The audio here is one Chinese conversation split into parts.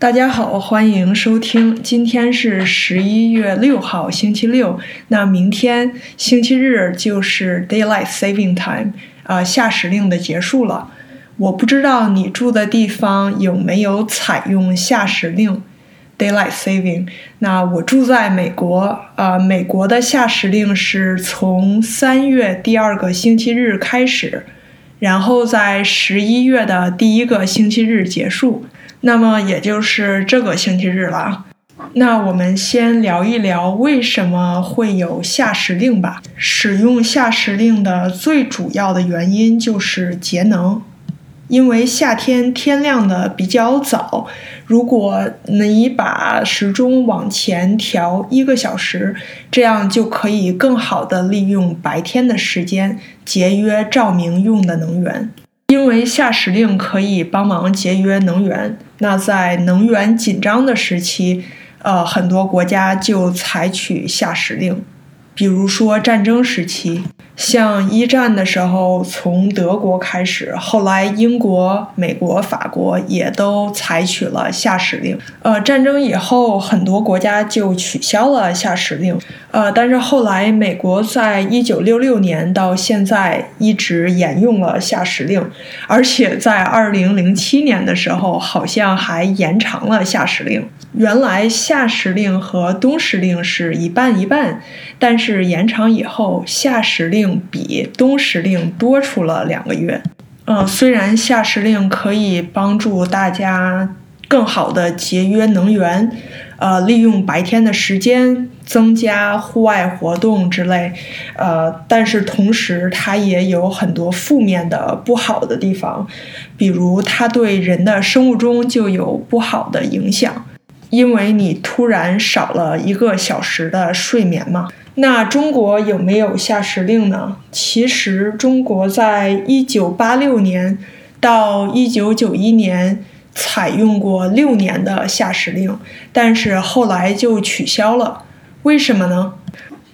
大家好，欢迎收听。今天是十一月六号，星期六。那明天星期日就是 Daylight Saving Time，啊，夏时令的结束了。我不知道你住的地方有没有采用夏时令 Daylight Saving。那我住在美国，啊，美国的夏时令是从三月第二个星期日开始，然后在十一月的第一个星期日结束。那么也就是这个星期日了。那我们先聊一聊为什么会有夏时令吧。使用夏时令的最主要的原因就是节能，因为夏天天亮的比较早，如果你把时钟往前调一个小时，这样就可以更好的利用白天的时间，节约照明用的能源。因为夏时令可以帮忙节约能源，那在能源紧张的时期，呃，很多国家就采取夏时令，比如说战争时期。像一战的时候，从德国开始，后来英国、美国、法国也都采取了夏时令。呃，战争以后，很多国家就取消了夏时令。呃，但是后来美国在一九六六年到现在一直沿用了夏时令，而且在二零零七年的时候，好像还延长了夏时令。原来夏时令和冬时令是一半一半，但是延长以后，夏时令比冬时令多出了两个月。嗯，虽然夏时令可以帮助大家更好的节约能源，呃，利用白天的时间增加户外活动之类，呃，但是同时它也有很多负面的不好的地方，比如它对人的生物钟就有不好的影响。因为你突然少了一个小时的睡眠嘛？那中国有没有夏时令呢？其实中国在一九八六年到一九九一年采用过六年的夏时令，但是后来就取消了。为什么呢？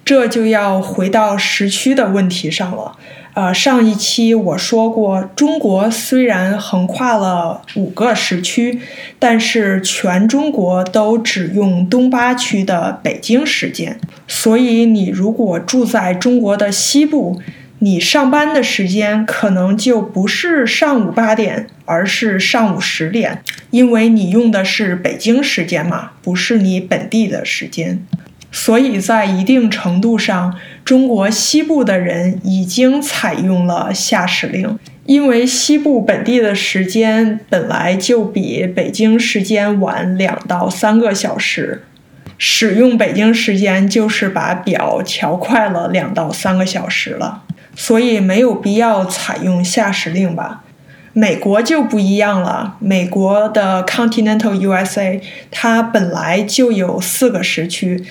这就要回到时区的问题上了。呃，上一期我说过，中国虽然横跨了五个时区，但是全中国都只用东八区的北京时间。所以，你如果住在中国的西部，你上班的时间可能就不是上午八点，而是上午十点，因为你用的是北京时间嘛，不是你本地的时间。所以在一定程度上，中国西部的人已经采用了夏时令，因为西部本地的时间本来就比北京时间晚两到三个小时，使用北京时间就是把表调快了两到三个小时了，所以没有必要采用夏时令吧。美国就不一样了，美国的 Continental USA 它本来就有四个时区。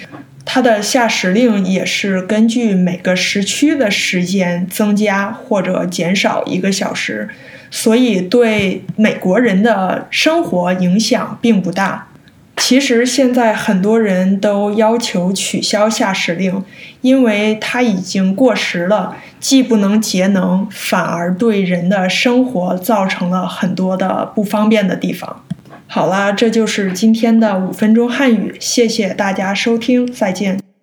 它的夏时令也是根据每个时区的时间增加或者减少一个小时，所以对美国人的生活影响并不大。其实现在很多人都要求取消下时令，因为它已经过时了，既不能节能，反而对人的生活造成了很多的不方便的地方。好啦，这就是今天的五分钟汉语，谢谢大家收听，再见。